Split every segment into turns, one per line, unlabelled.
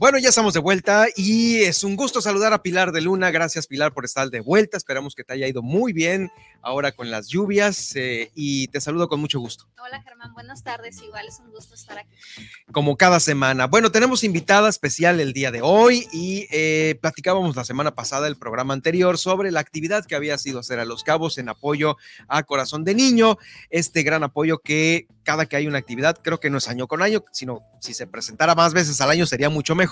Bueno, ya estamos de vuelta y es un gusto saludar a Pilar de Luna. Gracias Pilar por estar de vuelta. Esperamos que te haya ido muy bien ahora con las lluvias eh, y te saludo con mucho gusto.
Hola Germán, buenas tardes. Igual es un gusto estar aquí.
Como cada semana. Bueno, tenemos invitada especial el día de hoy y eh, platicábamos la semana pasada, el programa anterior, sobre la actividad que había sido hacer a Los Cabos en apoyo a Corazón de Niño. Este gran apoyo que cada que hay una actividad, creo que no es año con año, sino si se presentara más veces al año sería mucho mejor,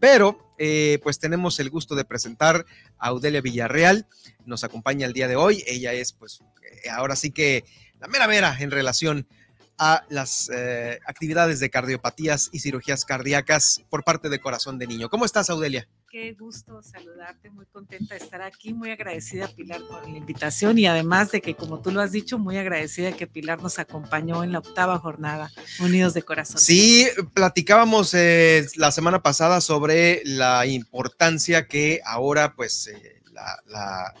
pero eh, pues tenemos el gusto de presentar a Audelia Villarreal, nos acompaña el día de hoy, ella es pues eh, ahora sí que la mera mera en relación a las eh, actividades de cardiopatías y cirugías cardíacas por parte de Corazón de Niño. ¿Cómo estás, Audelia?
Qué gusto saludarte, muy contenta de estar aquí, muy agradecida Pilar por la invitación y además de que, como tú lo has dicho, muy agradecida que Pilar nos acompañó en la octava jornada Unidos de Corazón.
Sí, platicábamos eh, la semana pasada sobre la importancia que ahora, pues, eh, la,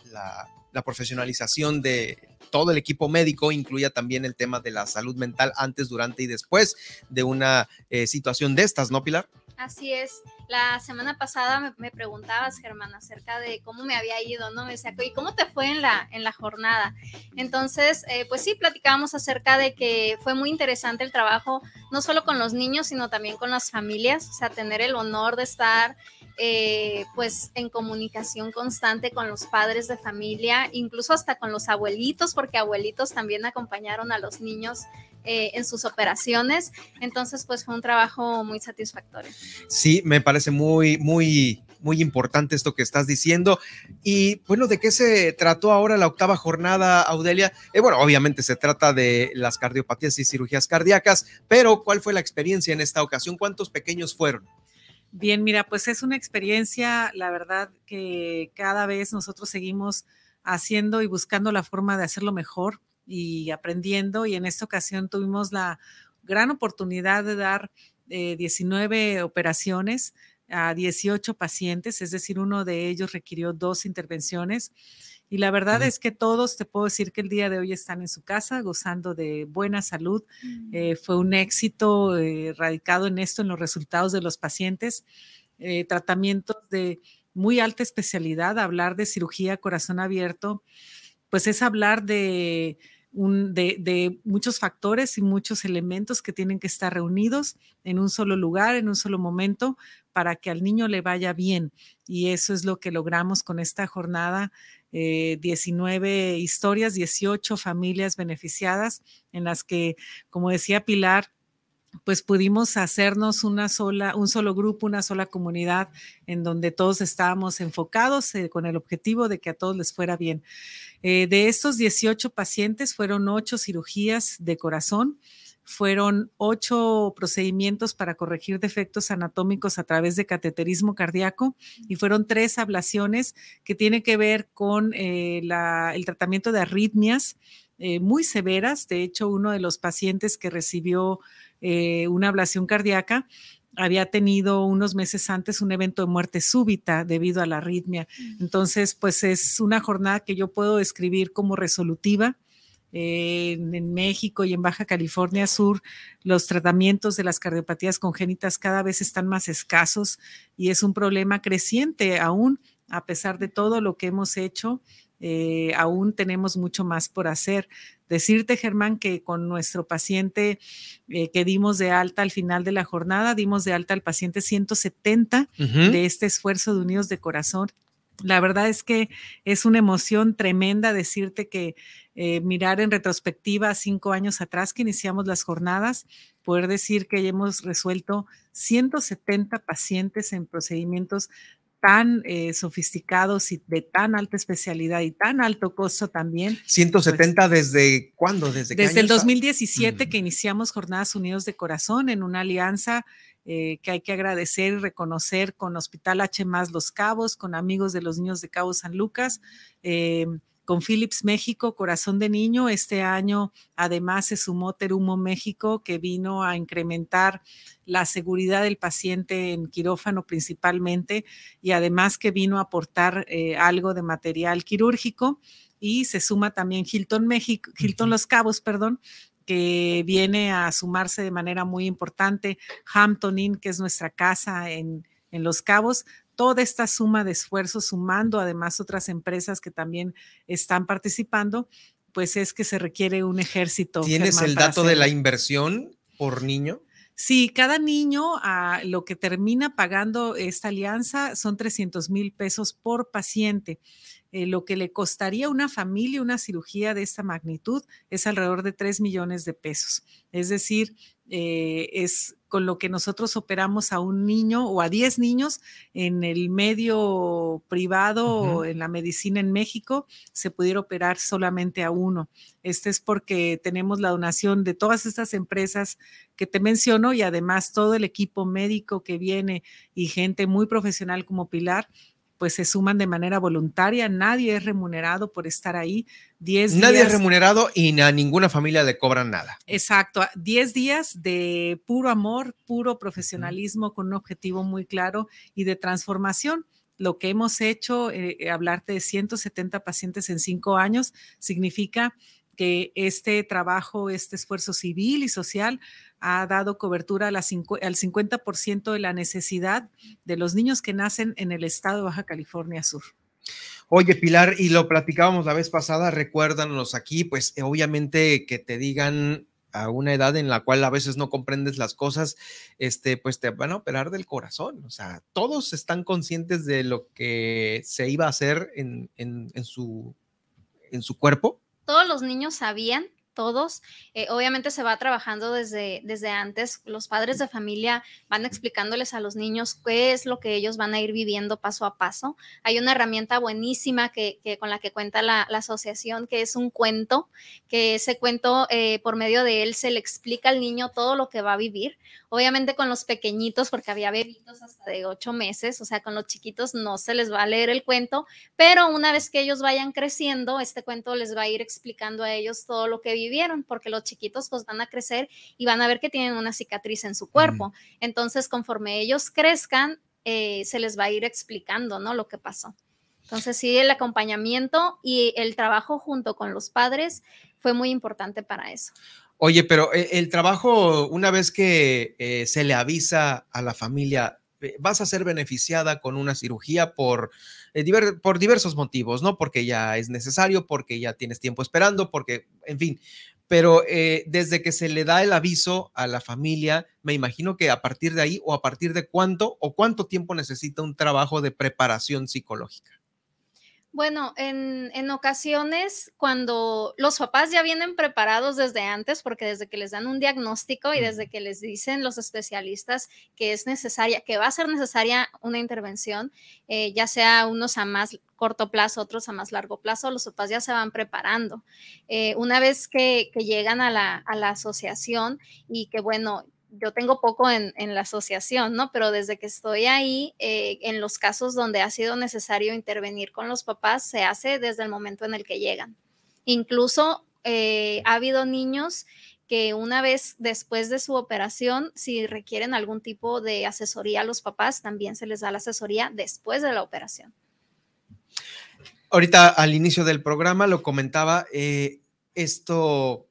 profesionalización de todo el equipo médico incluya también el tema de la salud mental antes, durante y después de una eh, situación de estas, ¿no, Pilar?
Así es. La semana pasada me, preguntabas, Germán, acerca de cómo me había ido, ¿no? Me decía, ¿y cómo te fue en la, en la jornada? Entonces, eh, pues sí, platicábamos acerca de que fue muy interesante el trabajo, no solo con los niños, sino también con las familias, o sea, tener el honor de estar eh, pues en comunicación constante con los padres de familia, incluso hasta con los abuelitos, porque abuelitos también acompañaron a los niños eh, en sus operaciones. Entonces, pues fue un trabajo muy satisfactorio.
Sí, me parece muy, muy, muy importante esto que estás diciendo. Y bueno, ¿de qué se trató ahora la octava jornada, Audelia? Eh, bueno, obviamente se trata de las cardiopatías y cirugías cardíacas, pero ¿cuál fue la experiencia en esta ocasión? ¿Cuántos pequeños fueron?
Bien, mira, pues es una experiencia, la verdad, que cada vez nosotros seguimos haciendo y buscando la forma de hacerlo mejor y aprendiendo. Y en esta ocasión tuvimos la gran oportunidad de dar 19 eh, operaciones a 18 pacientes, es decir, uno de ellos requirió dos intervenciones. Y la verdad es que todos, te puedo decir que el día de hoy están en su casa gozando de buena salud. Mm. Eh, fue un éxito eh, radicado en esto, en los resultados de los pacientes. Eh, tratamientos de muy alta especialidad, hablar de cirugía corazón abierto, pues es hablar de, de, muchos factores y muchos elementos que tienen que estar reunidos en un solo lugar, en un solo momento, para que al niño le vaya bien. Y eso es lo que logramos con esta jornada 19 eh, historias, 18 familias beneficiadas en las que, como decía Pilar, pues pudimos hacernos una sola, un solo grupo, una sola comunidad en donde todos estábamos enfocados eh, con el objetivo de que a todos les fuera bien. Eh, de estos 18 pacientes fueron 8 cirugías de corazón, fueron ocho procedimientos para corregir defectos anatómicos a través de cateterismo cardíaco y fueron tres ablaciones que tienen que ver con eh, el tratamiento de arritmias eh, muy severas. De hecho, uno de los pacientes que recibió una ablación cardíaca había tenido unos meses antes un evento de muerte súbita debido a la arritmia. Mm. Entonces, pues es una jornada que yo puedo describir como resolutiva en, México y en Baja California Sur, los tratamientos de las cardiopatías congénitas cada vez están más escasos y es un problema creciente aún, a pesar de todo lo que hemos hecho. Eh, aún tenemos mucho más por hacer. Decirte, Germán, que con nuestro paciente eh, que dimos de alta al final de la jornada, dimos de alta al paciente 170 de este esfuerzo de Unidos de Corazón la verdad es que es una emoción tremenda decirte que eh, mirar en retrospectiva cinco años atrás que iniciamos las jornadas, poder decir que hemos resuelto 170 pacientes en procedimientos tan eh, sofisticados y de tan alta especialidad y tan alto costo también.
170 pues desde cuándo?
Desde, desde el 2017 que iniciamos Jornadas Unidos de Corazón en una alianza eh, que hay que agradecer y reconocer con Hospital H más Los Cabos, con amigos de los niños de Cabo San Lucas. Eh, con Philips México, Corazón de Niño. Este año además se sumó Terumo México, que vino a incrementar la seguridad del paciente en quirófano principalmente y además que vino a aportar eh, algo de material quirúrgico. y se suma también Hilton México, Hilton Los Cabos, perdón, que viene a sumarse de manera muy importante, Hampton Inn, que es nuestra casa en, en Los Cabos, toda esta suma de esfuerzos, sumando además otras empresas que también están participando, pues es que se requiere un ejército.
¿Tienes el dato de la inversión por niño?
Sí, cada niño a lo que termina pagando esta alianza son 300 mil pesos por paciente. Eh, lo que le costaría a una familia una cirugía de esta magnitud es alrededor de 3 millones de pesos. Es decir, eh, es con lo que nosotros operamos a un niño o a 10 niños en el medio privado o en la medicina en México, se pudiera operar solamente a uno. Este es porque tenemos la donación de todas estas empresas que te menciono y además todo el equipo médico que viene y gente muy profesional como Pilar pues se suman de manera voluntaria, nadie es remunerado por estar ahí. Diez
nadie es remunerado y a ninguna familia le cobran nada.
Exacto, 10 días de puro amor, puro profesionalismo con un objetivo muy claro y de transformación lo que hemos hecho, eh, eh, hablarte de 170 pacientes en cinco años, significa que este trabajo, este esfuerzo civil y social ha dado cobertura al 50% de la necesidad de los niños que nacen en el estado de Baja California Sur.
Oye, Pilar, y lo platicábamos la vez pasada, recuérdanos aquí, pues eh, obviamente que te digan a una edad en la cual a veces no comprendes las cosas, este, pues te van a operar del corazón. O sea, todos están conscientes de lo que se iba a hacer en su, en su cuerpo.
Todos los niños sabían todos. Eh, obviamente se va trabajando desde, desde antes. Los padres de familia van explicándoles a los niños qué es lo que ellos van a ir viviendo paso a paso. Hay una herramienta buenísima que, con la que cuenta la, asociación, que es un cuento, que ese cuento, eh, por medio de él, se le explica al niño todo lo que va a vivir. Obviamente con los pequeñitos, porque había bebitos hasta de ocho meses, o sea, con los chiquitos no se les va a leer el cuento, pero una vez que ellos vayan creciendo, este cuento les va a ir explicando a ellos todo lo que vivieron, porque los chiquitos pues van a crecer y van a ver que tienen una cicatriz en su cuerpo. Entonces, conforme ellos crezcan, eh, se les va a ir explicando, ¿no? Lo que pasó. Entonces, sí, el acompañamiento y el trabajo junto con los padres fue muy importante para eso.
Oye, pero eh, el trabajo, una vez que eh, se le avisa a la familia, vas a ser beneficiada con una cirugía por, por diversos motivos, ¿no? Porque ya es necesario, porque ya tienes tiempo esperando, porque, en fin. Pero desde que se le da el aviso a la familia, me imagino que a partir de ahí o a partir de cuánto o cuánto tiempo necesita un trabajo de preparación psicológica.
Bueno, en, ocasiones cuando los papás ya vienen preparados desde antes, porque desde que les dan un diagnóstico y desde que les dicen los especialistas que es necesaria, que va a ser necesaria una intervención, eh, ya sea unos a más corto plazo, otros a más largo plazo, los papás ya se van preparando. Eh, una vez que, llegan a la, a la asociación y que, bueno, yo tengo poco en, la asociación, ¿no? Pero desde que estoy ahí, eh, en los casos donde ha sido necesario intervenir con los papás, se hace desde el momento en el que llegan. Incluso eh, ha habido niños que una vez después de su operación, si requieren algún tipo de asesoría a los papás, también se les da la asesoría después de la operación.
Ahorita al inicio del programa lo comentaba, eh, esto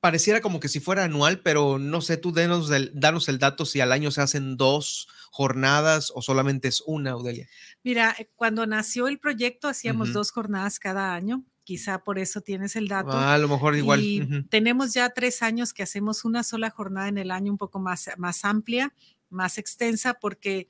pareciera como que si fuera anual, pero no sé, tú denos danos el dato si al año se hacen dos jornadas o solamente es una, Audelia.
Mira, eh, cuando nació el proyecto hacíamos dos jornadas cada año, quizá por eso tienes el dato.
Ah, a lo mejor igual.
Y tenemos ya tres años que hacemos una sola jornada en el año un poco más, más amplia, más extensa, porque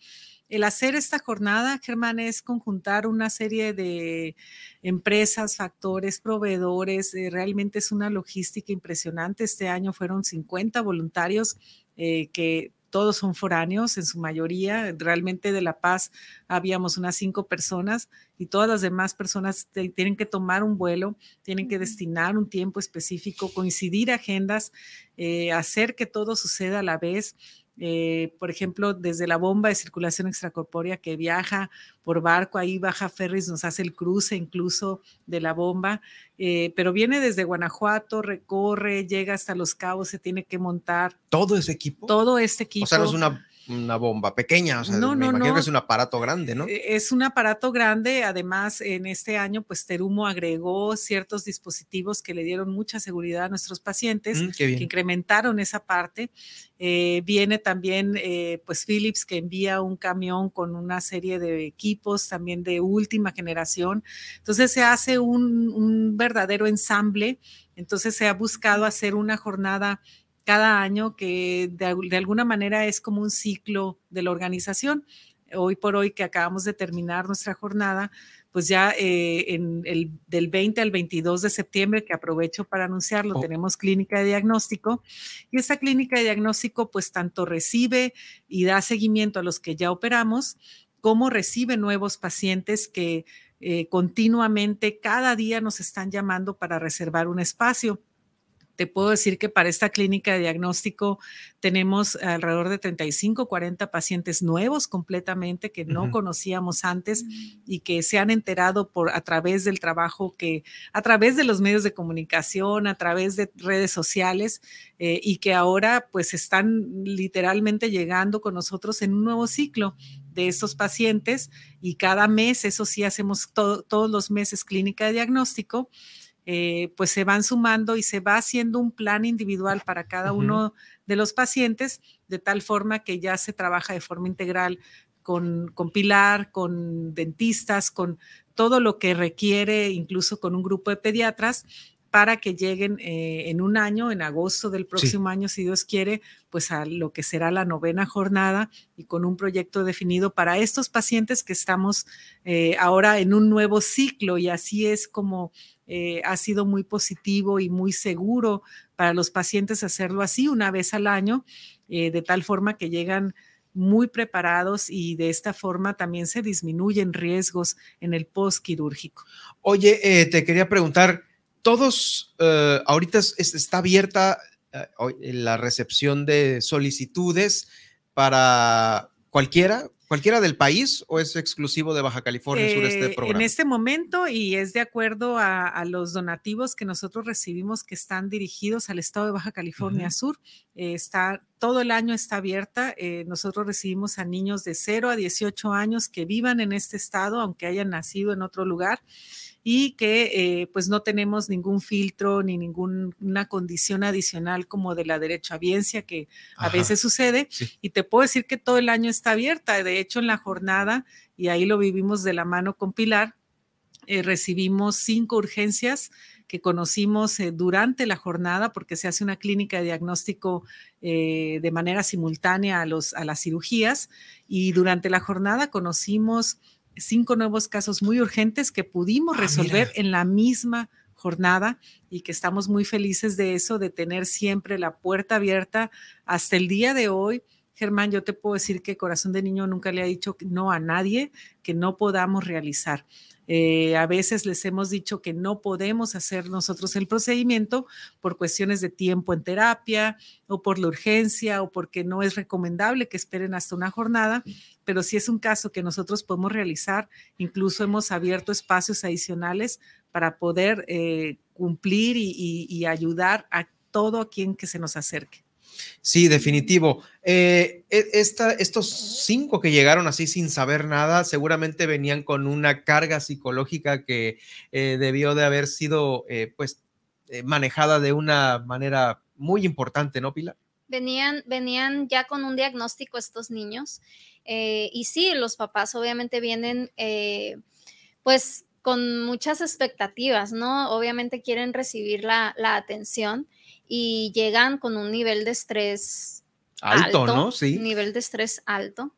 el hacer esta jornada, Germán, es conjuntar una serie de empresas, factores, proveedores. Eh, realmente es una logística impresionante. Este año fueron 50 voluntarios eh, que todos son foráneos en su mayoría. Realmente de La Paz habíamos unas cinco personas y todas las demás personas tienen que tomar un vuelo, tienen que destinar un tiempo específico, coincidir agendas, eh, hacer que todo suceda a la vez. Eh, por ejemplo, desde la bomba de circulación extracorpórea que viaja por barco, ahí baja Ferris, nos hace el cruce incluso de la bomba, eh, pero viene desde Guanajuato, recorre, llega hasta Los Cabos, se tiene que montar.
¿Todo ese equipo?
Todo este equipo.
O sea, no es una una bomba pequeña, o sea, no, me no, imagino que es un aparato grande, ¿no?
E, es un aparato grande, además en este año pues Terumo agregó ciertos dispositivos que le dieron mucha seguridad a nuestros pacientes, mm, que incrementaron esa parte. Eh, viene también eh, pues Philips que envía un camión con una serie de equipos también de última generación. Entonces se hace un, un verdadero ensamble, entonces se ha buscado hacer una jornada cada año, que de, alguna manera es como un ciclo de la organización. Hoy por hoy que acabamos de terminar nuestra jornada, pues ya eh, en el, del 20 al 22 de septiembre, que aprovecho para anunciarlo, oh. tenemos clínica de diagnóstico y esa clínica de diagnóstico pues tanto recibe y da seguimiento a los que ya operamos, como recibe nuevos pacientes que eh, continuamente cada día nos están llamando para reservar un espacio te puedo decir que para esta clínica de diagnóstico tenemos alrededor de 35, 40 pacientes nuevos completamente que no conocíamos antes y que se han enterado por a través del trabajo que, a través de los medios de comunicación, a través de redes sociales eh, y que ahora pues están literalmente llegando con nosotros en un nuevo ciclo de estos pacientes y cada mes, eso sí, hacemos todos los meses clínica de diagnóstico eh, pues se van sumando y se va haciendo un plan individual para cada uno de los pacientes, de tal forma que ya se trabaja de forma integral con, con, Pilar, con dentistas, con todo lo que requiere, incluso con un grupo de pediatras, para que lleguen eh, en un año, en agosto del próximo año, si Dios quiere, pues a lo que será la novena jornada y con un proyecto definido para estos pacientes que estamos eh, ahora en un nuevo ciclo. Y así es como eh, ha sido muy positivo y muy seguro para los pacientes hacerlo así una vez al año, eh, de tal forma que llegan muy preparados y de esta forma también se disminuyen riesgos en el postquirúrgico.
Oye, eh, te quería preguntar, todos, ahorita está abierta la recepción de solicitudes para cualquiera, ¿Cualquiera del país o es exclusivo de Baja California Sur este
eh,
programa?
En este momento y es de acuerdo a, los donativos que nosotros recibimos que están dirigidos al estado de Baja California Sur. Eh, está, todo el año está abierta. Eh, nosotros recibimos a niños de 0 a 18 años que vivan en este estado, aunque hayan nacido en otro lugar y que eh, pues no tenemos ningún filtro ni ninguna condición adicional como de la derechohabiencia que a veces sucede. Y te puedo decir que todo el año está abierta. De hecho, en la jornada, y ahí lo vivimos de la mano con Pilar, eh, recibimos cinco urgencias que conocimos eh, durante la jornada, porque se hace una clínica de diagnóstico de manera simultánea a, los, a las cirugías, y durante la jornada conocimos cinco nuevos casos muy urgentes que pudimos ah, resolver en la misma jornada y que estamos muy felices de eso, de tener siempre la puerta abierta hasta el día de hoy. Germán, yo te puedo decir que Corazón de Niño nunca le ha dicho no a nadie que no podamos realizar. Eh, a veces les hemos dicho que no podemos hacer nosotros el procedimiento por cuestiones de tiempo en terapia o por la urgencia o porque no es recomendable que esperen hasta una jornada, pero si es un caso que nosotros podemos realizar, incluso hemos abierto espacios adicionales para poder eh, cumplir y, ayudar a todo quien que se nos acerque.
Sí, definitivo. Eh, e, estos cinco que llegaron así sin saber nada, seguramente venían con una carga psicológica que eh, debió de haber sido eh, pues manejada de una manera muy importante, ¿no, Pilar?
Venían, venían ya con un diagnóstico estos niños y sí, los papás obviamente vienen pues con muchas expectativas, ¿no? Obviamente quieren recibir la, la atención y llegan con un nivel de estrés alto, ¿no? Sí. Nivel de estrés alto.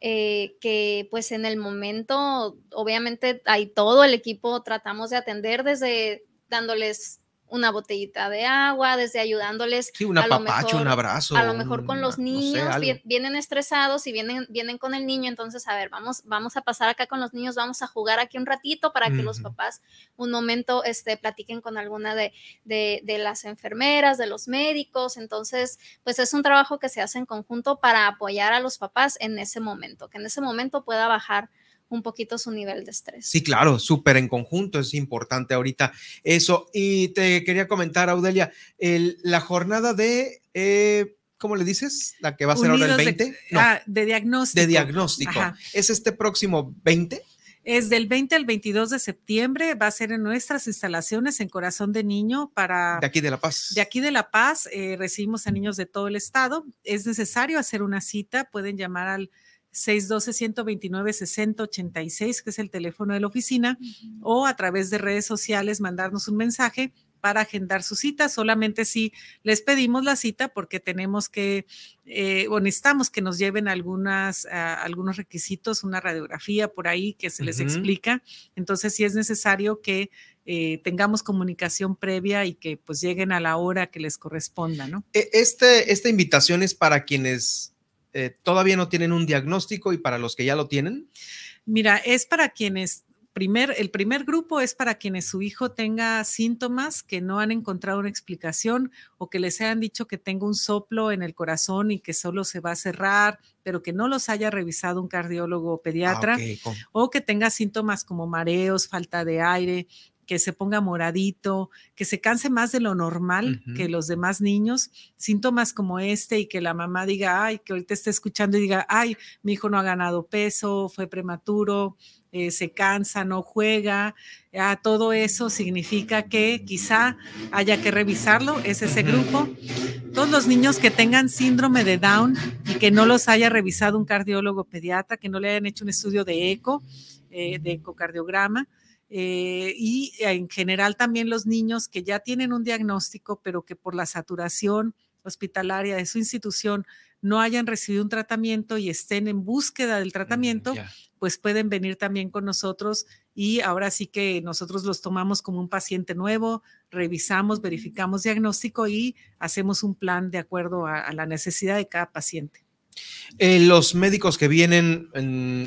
Eh, que pues en el momento, obviamente, hay todo el equipo, tratamos de atender desde dándoles una botellita de agua, desde ayudándoles.
Sí, un apapacho, un abrazo.
A lo mejor con los niños vienen estresados y vienen, vienen con el niño, entonces, a ver, vamos, vamos a pasar acá con los niños, vamos a jugar aquí un ratito para que los papás un momento este, platiquen con alguna de, de, de, las enfermeras, de los médicos. Entonces, pues es un trabajo que se hace en conjunto para apoyar a los papás en ese momento, que en ese momento pueda bajar un poquito su nivel de estrés.
Sí, claro, súper en conjunto, es importante ahorita eso. Y te quería comentar, Audelia, la jornada de, eh, ¿cómo le dices? La que va a ser ahora el 20.
no, ah, de diagnóstico.
De diagnóstico. ¿Es este próximo 20?
Es del 20 al 22 de septiembre, va a ser en nuestras instalaciones en Corazón de Niño para...
De aquí de La Paz.
De aquí de La Paz, eh, recibimos a niños de todo el estado. Es necesario hacer una cita, pueden llamar al 612-129-6086, que es el teléfono de la oficina, o a través de redes sociales mandarnos un mensaje para agendar su cita, solamente si les pedimos la cita porque tenemos que, eh, o necesitamos que nos lleven algunas, algunos requisitos, una radiografía por ahí que se les explica. Entonces, sí es necesario que eh, tengamos comunicación previa y que pues lleguen a la hora que les corresponda, ¿no?
E, este, esta invitación es para quienes eh, todavía no tienen un diagnóstico y para los que ya lo tienen.
Mira, es para quienes el primer grupo es para quienes su hijo tenga síntomas que no han encontrado una explicación o que les hayan dicho que tenga un soplo en el corazón y que solo se va a cerrar, pero que no los haya revisado un cardiólogo o pediatra, ah, o que tenga síntomas como mareos, falta de aire, que se ponga moradito, que se canse más de lo normal que los demás niños, síntomas como este y que la mamá diga, ay, que ahorita esté escuchando y diga, ay, mi hijo no ha ganado peso, fue prematuro, eh, se cansa, no juega, ya todo eso significa que quizá haya que revisarlo, es ese grupo. Todos los niños que tengan síndrome de Down y que no los haya revisado un cardiólogo pediatra, que no le hayan hecho un estudio de eco, eh, de ecocardiograma, eh, y en general también los niños que ya tienen un diagnóstico, pero que por la saturación hospitalaria de su institución no hayan recibido un tratamiento y estén en búsqueda del mm, tratamiento, pues pueden venir también con nosotros y ahora sí que nosotros los tomamos como un paciente nuevo, revisamos, verificamos diagnóstico y hacemos un plan de acuerdo a, la necesidad de cada paciente.
Eh, los médicos que vienen,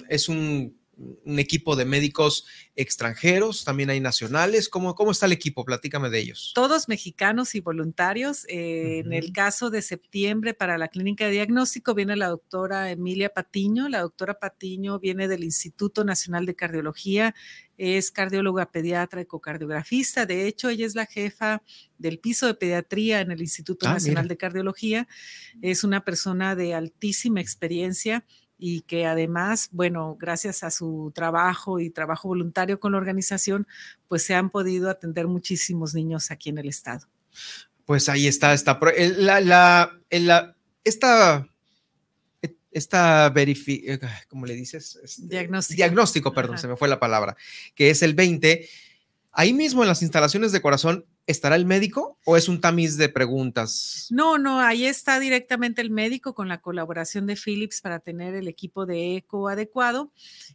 es un un equipo de médicos extranjeros, también hay nacionales. ¿Cómo, cómo está el equipo? Platícame de ellos.
Todos mexicanos y voluntarios. Eh, en el caso de septiembre para la clínica de diagnóstico viene la doctora Emilia Patiño. La doctora Patiño viene del Instituto Nacional de Cardiología, es cardióloga pediatra, ecocardiografista. De hecho, ella es la jefa del piso de pediatría en el Instituto ah, Nacional de Cardiología. Es una persona de altísima experiencia y que además, bueno, gracias a su trabajo y trabajo voluntario con la organización, pues se han podido atender muchísimos niños aquí en el estado.
Pues ahí está, está la, la, la, esta, esta verificación, eh, ¿cómo le dices?
Este, diagnóstico.
Diagnóstico, perdón, se me fue la palabra, que es el 20. Ahí mismo en las instalaciones de corazón ¿Estará el médico o es un tamiz de preguntas?
No, no, ahí está directamente el médico con la colaboración de Philips para tener el equipo de eco adecuado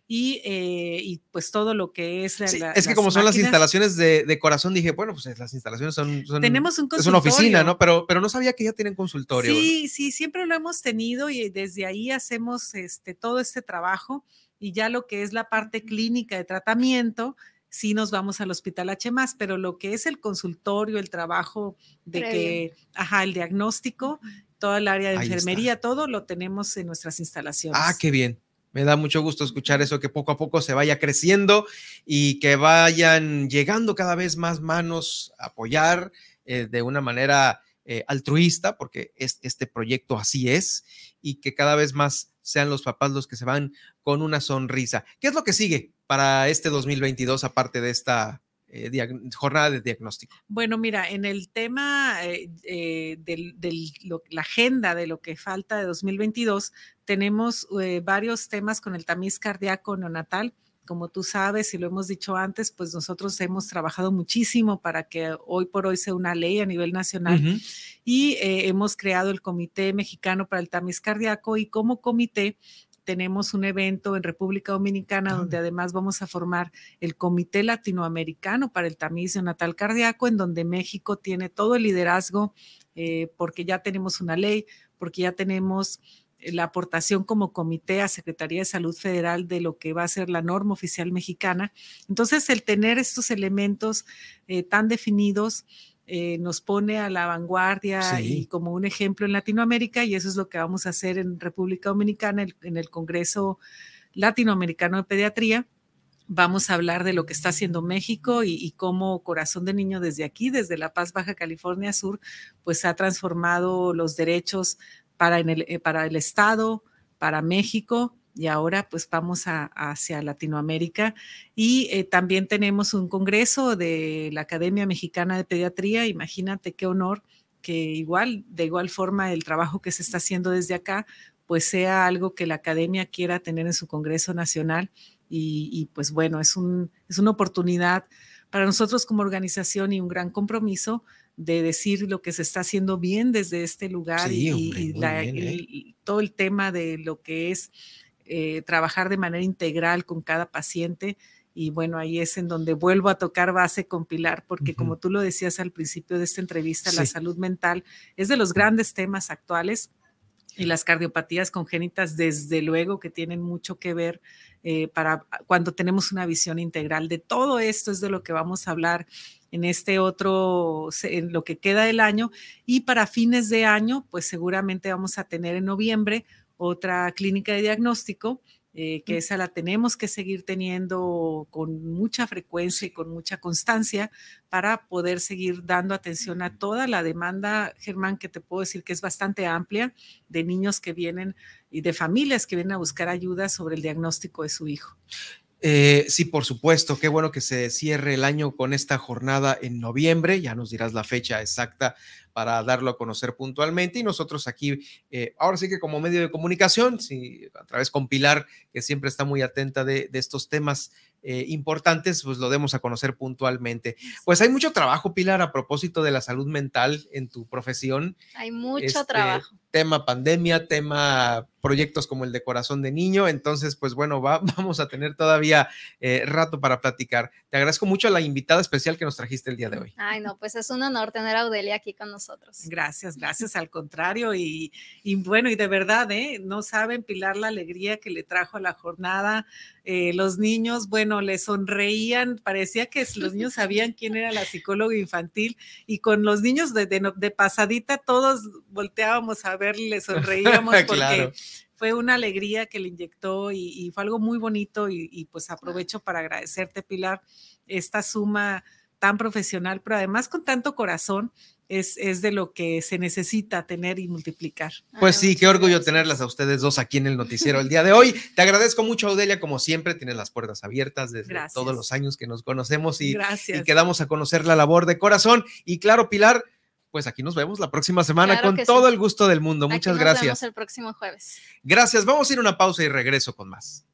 y, eh, pues todo lo que es
la, Es que como son las instalaciones de, corazón, dije, bueno, pues las instalaciones son...
Tenemos un
Es una oficina, ¿no? Pero, pero no sabía que ya tienen consultorio.
Sí, sí, siempre lo hemos tenido y desde ahí hacemos este, todo este trabajo y ya lo que es la parte clínica de tratamiento sí nos vamos al hospital H pero lo que es el consultorio, el trabajo de que, ajá, el diagnóstico, toda el área de enfermería, todo lo tenemos en nuestras instalaciones.
Ah, qué bien. Me da mucho gusto escuchar eso, que poco a poco se vaya creciendo y que vayan llegando cada vez más manos a apoyar eh, de una manera eh, altruista, porque es, este proyecto así es, y que cada vez más sean los papás los que se van con una sonrisa. ¿Qué es lo que sigue? para este 2022, aparte de esta eh, jornada de diagnóstico?
Bueno, mira, en el tema eh, eh, de la agenda de lo que falta de 2022, tenemos varios temas con el tamiz cardíaco neonatal. Como tú sabes y lo hemos dicho antes, pues nosotros hemos trabajado muchísimo para que hoy por hoy sea una ley a nivel nacional y hemos creado el Comité Mexicano para el Tamiz Cardíaco y como comité tenemos un evento en República Dominicana ah. donde además vamos a formar el Comité Latinoamericano para el Tamiz Natal Cardíaco, en donde México tiene todo el liderazgo eh, porque ya tenemos una ley, porque ya tenemos eh, la aportación como comité a Secretaría de Salud Federal de lo que va a ser la norma oficial mexicana. Entonces, el tener estos elementos eh, tan definidos, eh, nos pone a la vanguardia y como un ejemplo en Latinoamérica y eso es lo que vamos a hacer en República Dominicana en el Congreso Latinoamericano de Pediatría. Vamos a hablar de lo que está haciendo México y, cómo Corazón de Niño desde aquí, desde La Paz, Baja California Sur, pues ha transformado los derechos para, en el, eh, para el Estado, para México y ahora pues vamos a, hacia Latinoamérica. Y eh, también tenemos un congreso de la Academia Mexicana de Pediatría, imagínate qué honor que igual, de igual forma, el trabajo que se está haciendo desde acá, pues sea algo que la academia quiera tener en su Congreso Nacional. Y, pues bueno, es, un, es una oportunidad para nosotros como organización y un gran compromiso de decir lo que se está haciendo bien desde este lugar y, ¿eh? todo el tema de lo que es eh, trabajar de manera integral con cada paciente. Y bueno, ahí es en donde vuelvo a tocar base con Pilar, porque como tú lo decías al principio de esta entrevista, la salud mental es de los grandes temas actuales y las cardiopatías congénitas, desde luego que tienen mucho que ver eh, para cuando tenemos una visión integral de todo esto, es de lo que vamos a hablar en este otro, en lo que queda del año. Y para fines de año, pues seguramente vamos a tener en noviembre otra clínica de diagnóstico, eh, que esa la tenemos que seguir teniendo con mucha frecuencia y con mucha constancia para poder seguir dando atención a toda la demanda, Germán, que te puedo decir que es bastante amplia, de niños que vienen y de familias que vienen a buscar ayuda sobre el diagnóstico de su hijo.
Eh, sí, por supuesto, qué bueno que se cierre el año con esta jornada en noviembre, ya nos dirás la fecha exacta para darlo a conocer puntualmente y nosotros aquí, eh, ahora sí que como medio de comunicación, sí, a través con Pilar, que siempre está muy atenta de, estos temas eh, importantes, pues lo demos a conocer puntualmente. Pues hay mucho trabajo, Pilar, a propósito de la salud mental en tu profesión.
Hay mucho este, trabajo.
Tema pandemia, tema proyectos como el de Corazón de Niño. Entonces, pues bueno, vamos a tener todavía eh, rato para platicar. Te agradezco mucho a la invitada especial que nos trajiste el día de hoy.
Ay, no, pues es un honor tener a Audelia aquí con nosotros.
Gracias, gracias, al contrario. Y, bueno, y de verdad, ¿eh? no saben, Pilar, la alegría que le trajo a la jornada. Eh, los niños, bueno, le sonreían, parecía que los niños sabían quién era la psicóloga infantil y con los niños de, de, pasadita todos volteábamos a ver, le sonreíamos porque fue una alegría que le inyectó y, fue algo muy bonito y, pues aprovecho para agradecerte, Pilar, esta suma tan profesional, pero además con tanto corazón. Es, es, de lo que se necesita tener y multiplicar.
Pues sí, qué orgullo tenerlas a ustedes dos aquí en el noticiero el día de hoy. Te agradezco mucho, Audelia, como siempre, tienes las puertas abiertas desde todos los años que nos conocemos y, y, quedamos a conocer la labor de corazón. Y claro, Pilar, pues aquí nos vemos la próxima semana con todo el gusto del mundo. Muchas gracias. Nos
vemos el próximo jueves.
Gracias. Vamos a ir a una pausa y regreso con más.